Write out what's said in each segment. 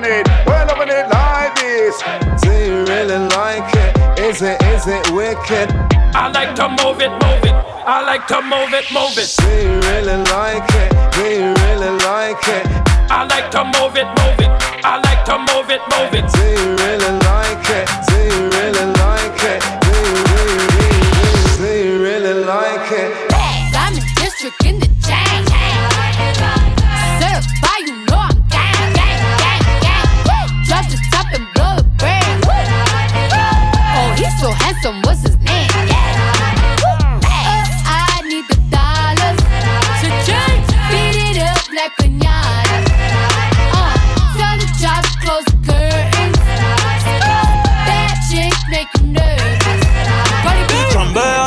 loving it, we're loving it like this. Do you really like it? Is it, is it wicked? I like to move it, move it. I like to move it, move it. Do you really like it? Do you really like it? I like to move it, move it. I like to move it, move it. Do you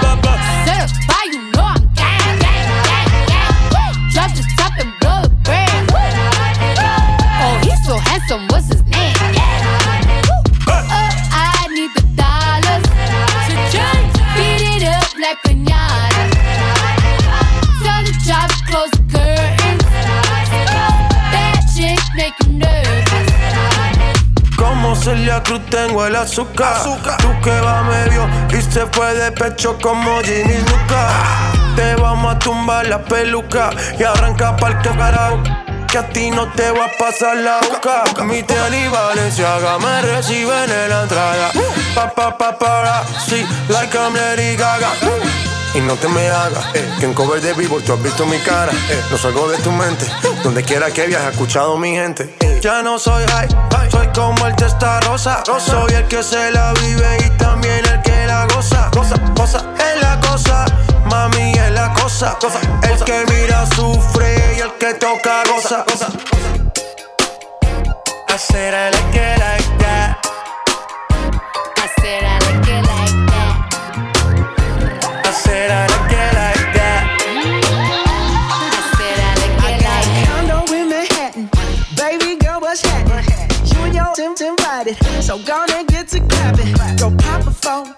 ba, ba. Certified, you know I'm gang, gang, gang, gang. Drop the top and blow the brand. Oh, he's so handsome, what's his name? Uh, I need the dollars. Cha-ching. Beat it up like pinata. Tell the job to close the curtains. Bad chick make you nervous. Como Celia Cruz tengo el azúcar. Tú que va medio y se fue de pecho como Ginny Luca. Te vamos a tumbar la peluca y arranca pa'l carajo. Que a ti no te va a pasar la boca. Mi tele y Valenciaga me reciben en la entrada. Pa, pa, pa, para, sí, like I'm Lady Gaga. Y no te me hagas, eh, que en cover de vivo tú has visto mi cara, eh, no salgo de tu mente, donde quiera que viajes, escuchado mi gente. eh. Ya no soy high, soy como el testa rosa, soy el que se la vive y también el que la goza, goza, goza, es la cosa, mami es la cosa, cosa, el que mira sufre y el que toca goza, goza. I said I like it like that. I said I like it like that. I said I like it like that. I said I like it like that. condo in Manhattan. Baby girl, what's happening? You and your Tim's invited. So gonna get to clapping. Go pop a plan.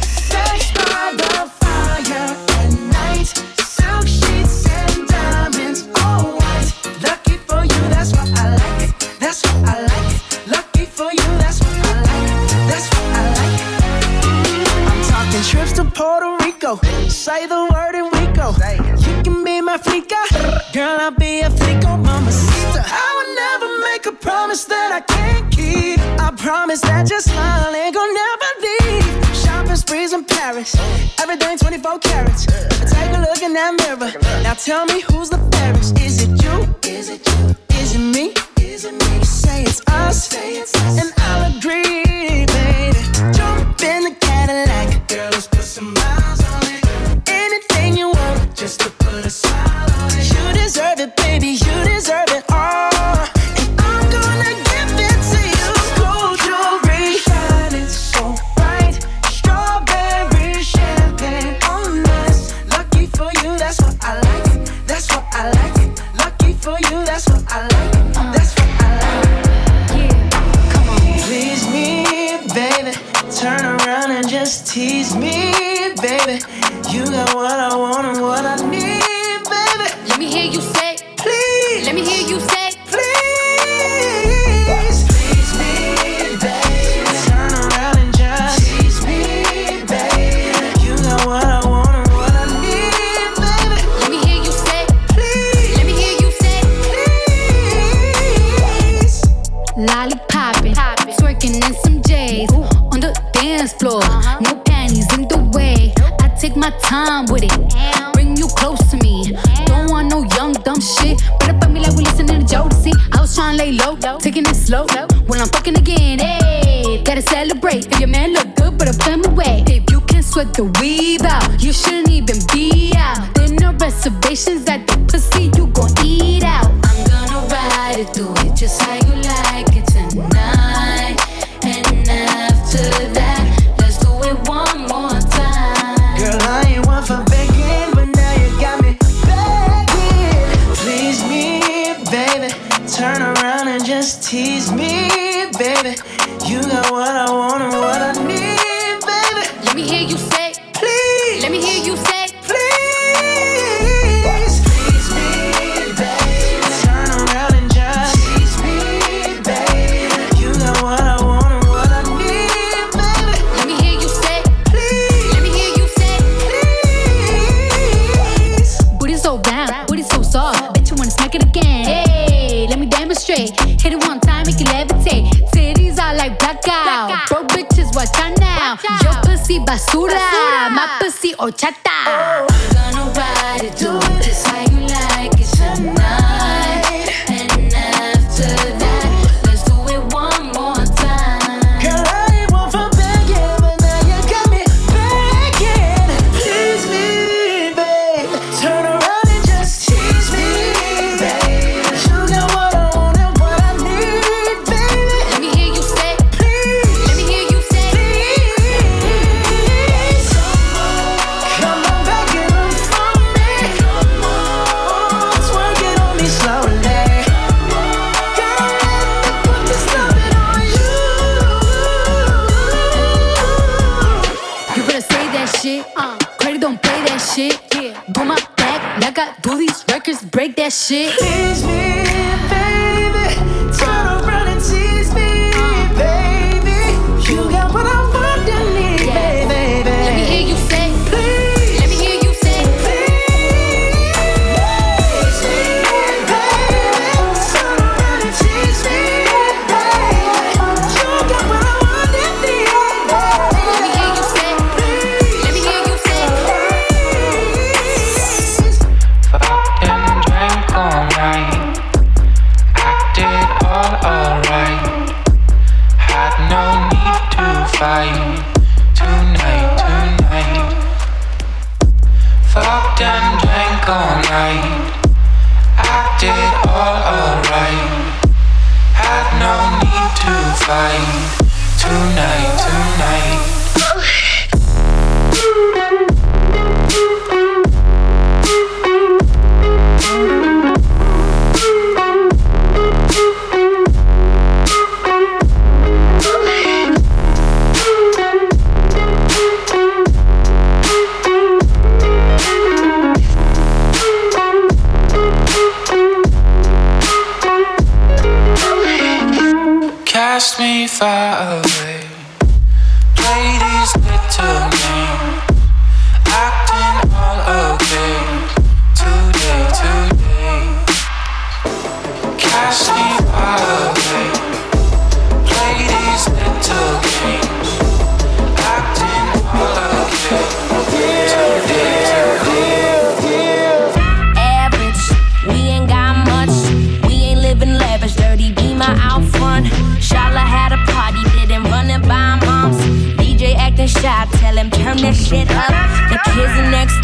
Now tell me who's the fairest. put a them away. If you can sweat the weave out, you shouldn't even be out. There no reservations at sexy horchata. Oh.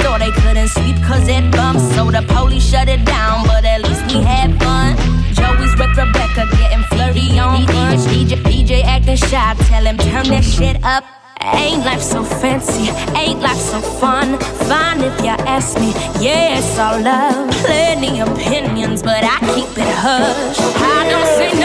store they couldn't sleep cause it bumped. So the police shut it down, but at least we had fun. Joey's with Rebecca getting flirty on brunch. DJ, DJ acting shy, tell him turn that shit up. Ain't life so fancy? Ain't life so fun? Fine if you ask me. Yeah, it's all love. Plenty opinions, but I keep it hush. I don't say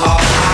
was all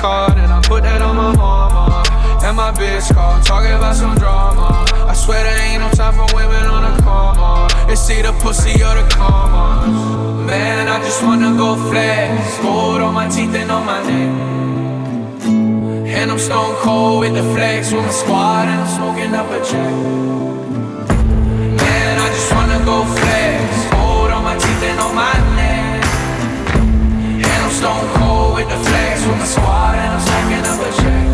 card and I put that on my mama. And my bitch called, talking about some drama. I swear there ain't no time for women on a coma. It's either pussy or the coma. Man, I just wanna go flex. Gold on my teeth and on my neck. And I'm stone cold with the flex with my squad and I'm smoking up a check. Man, I just wanna go flex. Gold on my teeth and on my neck. Stone cold with the flags with my squad and I'm stacking up a check.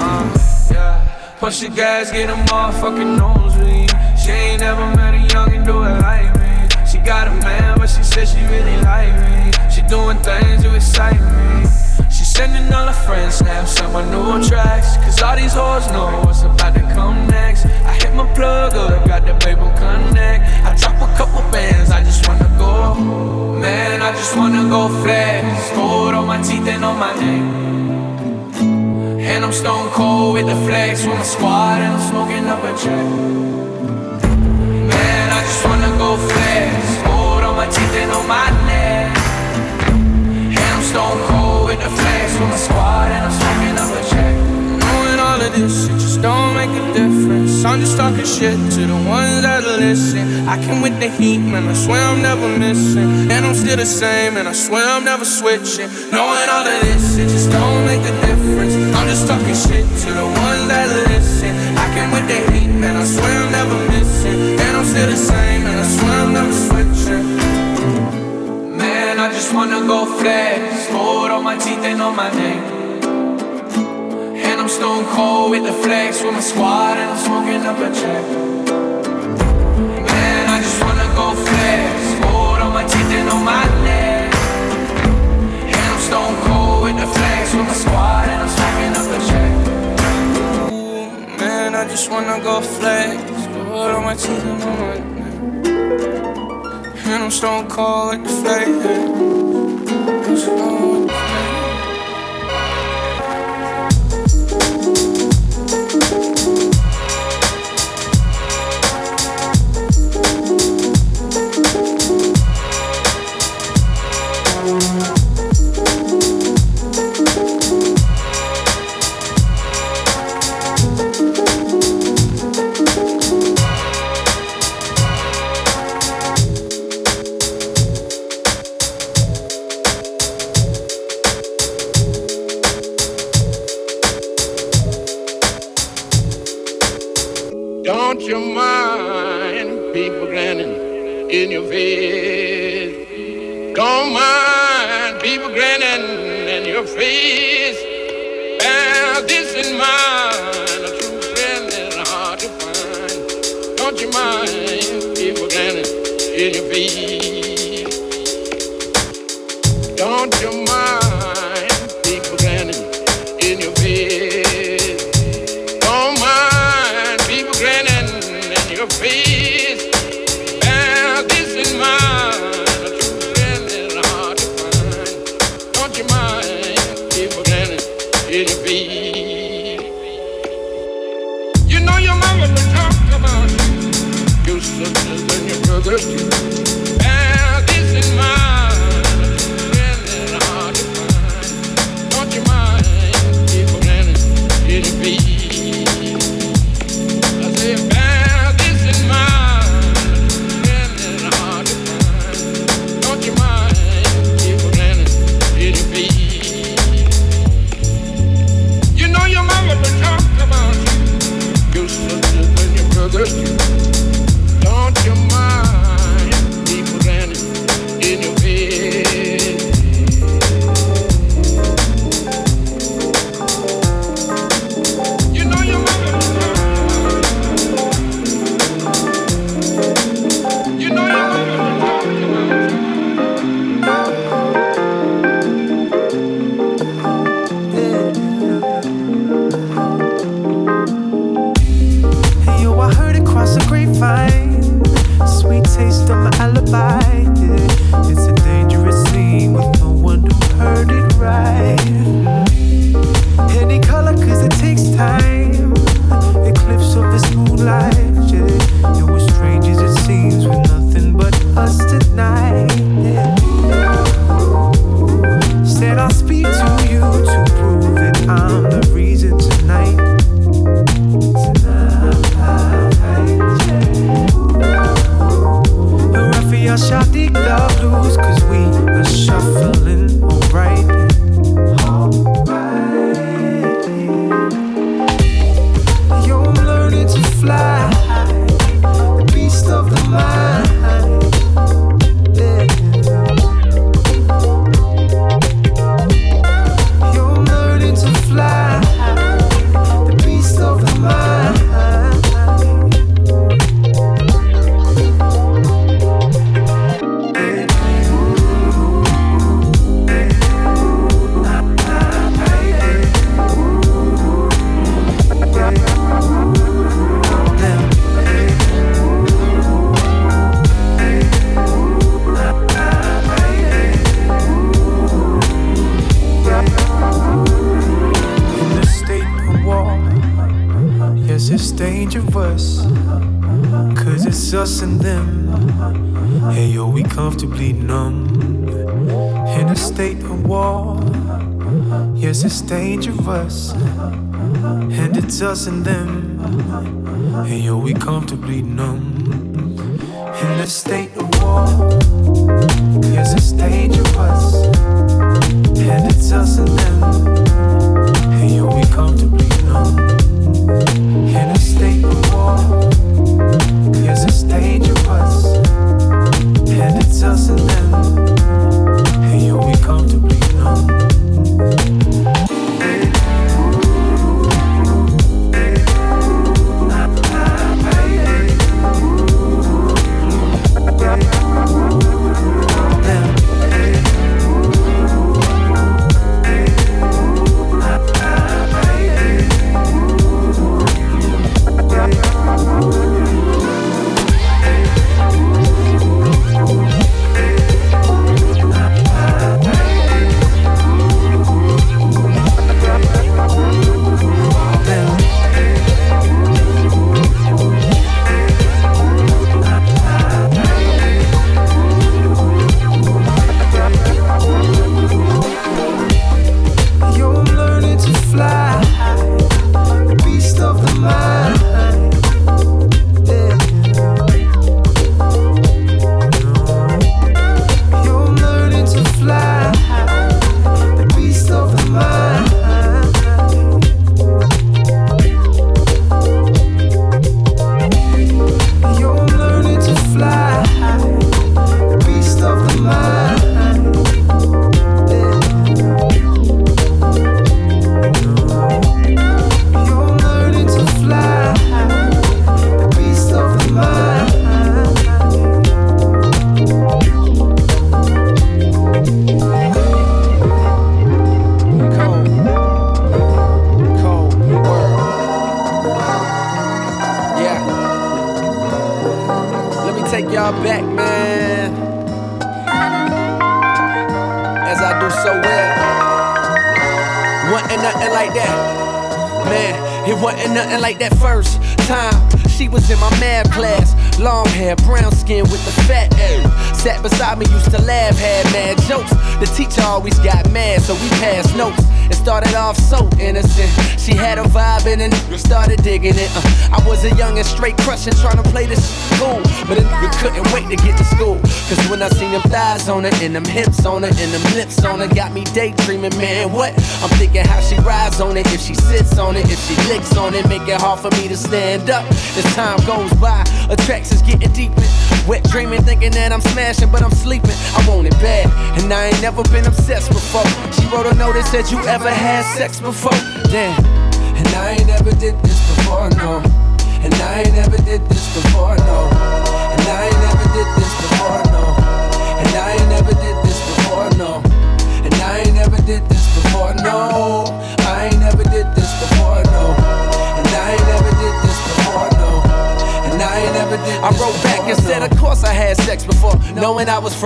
Uh, yeah. Push the gas, get a motherfucking nosebleed. She ain't never met a youngin' do it like me. She got a man, but she said she really like me. She doing things to excite me. Sending all our friends snaps of my new tracks. Cause all these hoes know what's about to come next. I hit my plug up, got the baby connect. I drop a couple bands, I just wanna go. Man, I just wanna go flex. Gold on my teeth and on my neck. And I'm stone cold with the flex with my squad, and I'm smoking up a check. Man, I just wanna go flex. Gold on my teeth and on my neck stone cold with the flames from the squad, and I'm smoking up a check. Knowing all of this, it just don't make a difference. I'm just talking shit to the ones that listen. I can with the heat, man. I swear I'm never missing, and I'm still the same, and I swear I'm never switching. Knowing all of this, it just don't make a difference. I'm just talking shit to the ones that listen. I can with the heat, man. I swear I'm never missing, and I'm still the same, and I swear I'm never switching. Just wanna go flex. Gold on my teeth and on my neck. And I'm stone cold with the flex with my squad and I'm smoking up a check. Man, I just wanna go flex. Gold on my teeth and on my neck. And I'm stone cold with the flex with my squad and I'm smoking up a check. Ooh, man, I just wanna go flex. Gold on my teeth and on my neck. And I'm stone cold with the flex goes. Don't you mind people dancing in your feet? I dig the blues, cause we are shuffling alright. Dangerous, and it's us and them. And yo, we comfortably numb. In a state of war, yes, it's dangerous. And it's us and them. Y'all back, man. As I do so well. Wasn't nothing like that. Man, it wasn't nothing like that first time. She was in my math class. Long hair, brown skin with the fat ass. Sat beside me, used to laugh, had mad jokes. The teacher always got mad, so we passed notes. It started off so innocent. She had a vibe and then started digging it. Uh, I was a young and straight crushing, trying to play this cool. But a nigga couldn't wait to get to school. Cause when I seen them thighs on her, and them hips on her, and them lips on her, got me daydreaming, man. What? I'm thinking how she rides on it, if she sits on it, if she licks on it, make it hard for me to stand up. As time goes by, attractions getting deeper. Wet dreaming, thinking that I'm smashing, but I'm sleeping. I want it bad, and I ain't never been obsessed before. She wrote a note that said, You ever had sex before? Damn. And I ain't never did this before, no.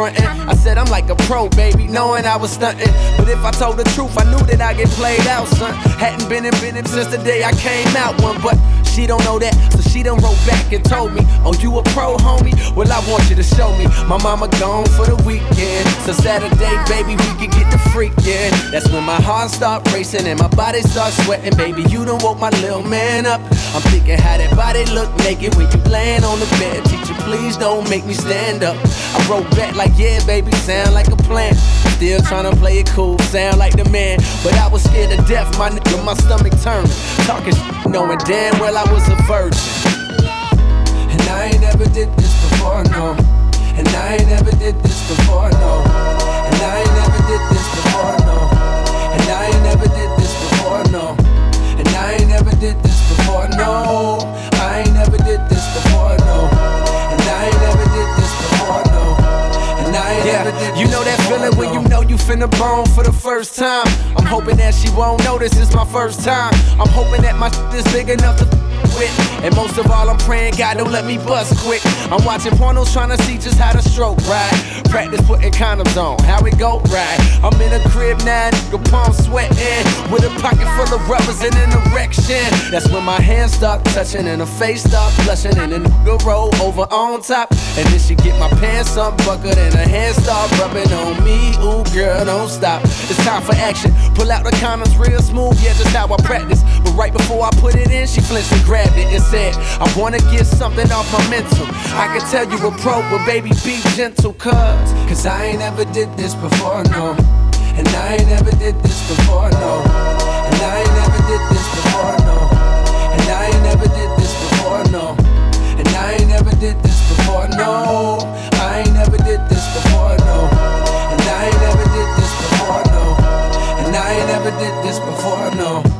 Frontin'. I said, I'm like a pro, baby, knowing I was stuntin'. But if I told the truth, I knew that I get played out, son. Hadn't been in in since the day I came out one, but she don't know that, so she done wrote back and told me, Oh, you a pro, homie? Well, I want you to show me. My mama gone for the weekend, so Saturday, baby, we can get the freakin'. That's when my heart start racing and my body start sweating, baby. You done woke my little man up. I'm thinking how that body look naked when you laying on the bed. Teacher, please don't make me stand up. Wrote back like, yeah, baby, sound like a plan. Still tryna play it cool, sound like the man. But I was scared to death, my nigga, my stomach turned. Talking knowing damn well I was a virgin. And I ain't never did this before, no. And I ain't never did this before, you finna bone for the first time. I'm hoping that she won't notice it's my first time. I'm hoping that my shit is big enough to And most of all, I'm praying God don't let me bust quick. I'm watching pornos trying to see just how to stroke right. Practice putting condoms on, how it go right. I'm in a crib now, nigga, palm sweating. With a pocket full of rubbers and an erection. That's when my hands start touching and her face start blushing. And the nigga roll over on top. And then she get my pants up buckled and her hands start rubbing on me. Ooh, girl, don't stop. It's time for action. Pull out the condoms real smooth, yeah, just how I practice. But right before I put it in, she flinched and grabbed grabbed it and said, I wanna get something off my mental. I can tell you a pro, but baby, be gentle, cuz. Cause I ain't ever did this before, no. And I ain't ever did this before, no. And I ain't never did this before, no. And I ain't never did this before, no. And I ain't never did this before, no. I ain't never did this before, no. And I ain't never did this before, no. And I ain't never did this before, no.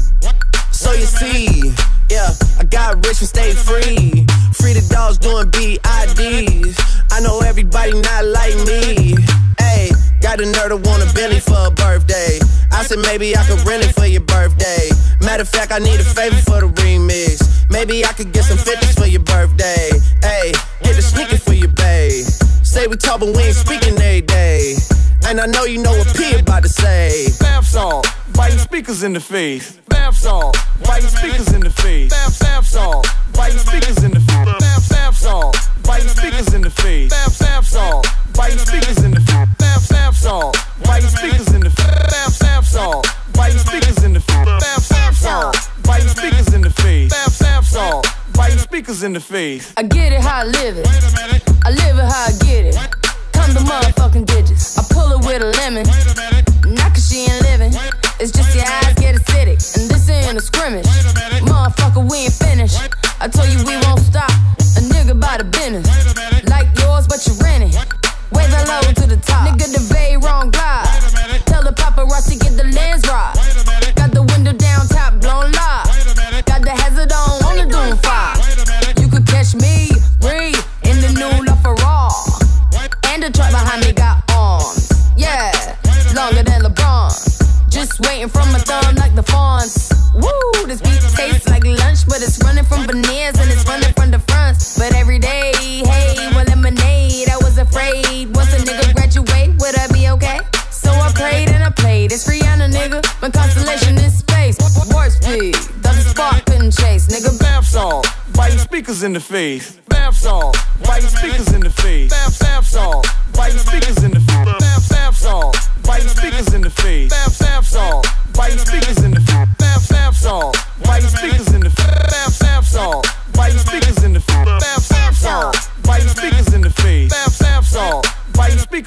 Rich and stayed free. Free the dogs doing BIDs. I know everybody not like me. Hey, got a nerd to want a Bentley for a birthday. I said maybe I could rent it for your birthday. Matter of fact, I need a favor for the remix. Maybe I could get some 50s for your birthday. Hey, get the sneaker for your babe. Say we talk, but we ain't speaking every day. And I know you know what P about to say. Bath salt, biting speakers in the face. Bath salt, biting speakers in the face. Bath, bath salt, biting speakers in the face. Bath, bath salt, biting speakers in the face. Bath, bath salt, biting speakers in the face. Bath, bath salt, biting speakers in the face. Bath, bath salt, biting speakers in the face. Bath, bath salt, biting speakers in the face. Bath, bath salt, biting speakers in the face. I get it how I live it. I live it how I get it. Come the motherfucking digits. I pull it with a lemon. Not cause she ain't living. It's just your eyes get acidic. And this ain't a scrimmage. Motherfucker, we ain't finished. I told you we won't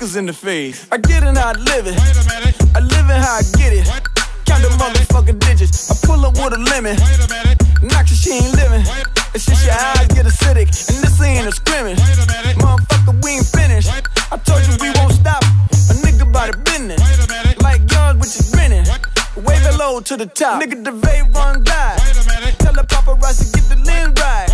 biting in the face. I get it how I live it. I live it how I get it. Count the motherfucking digits. I pull up with a lemon. Knock she ain't living. It's just your eyes get acidic. And this ain't a scrimmage. Motherfucker, we ain't finished. I told you we won't stop. A nigga by the business. Like yours, which is grinning. Wave it low to the top. Nigga, the vape run die. Tell the paparazzi get the lens right.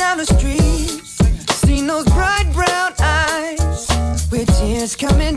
down the street. Seen those bright brown eyes with tears coming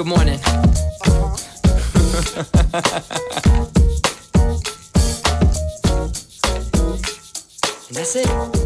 Good morning. Uh-huh. that's it.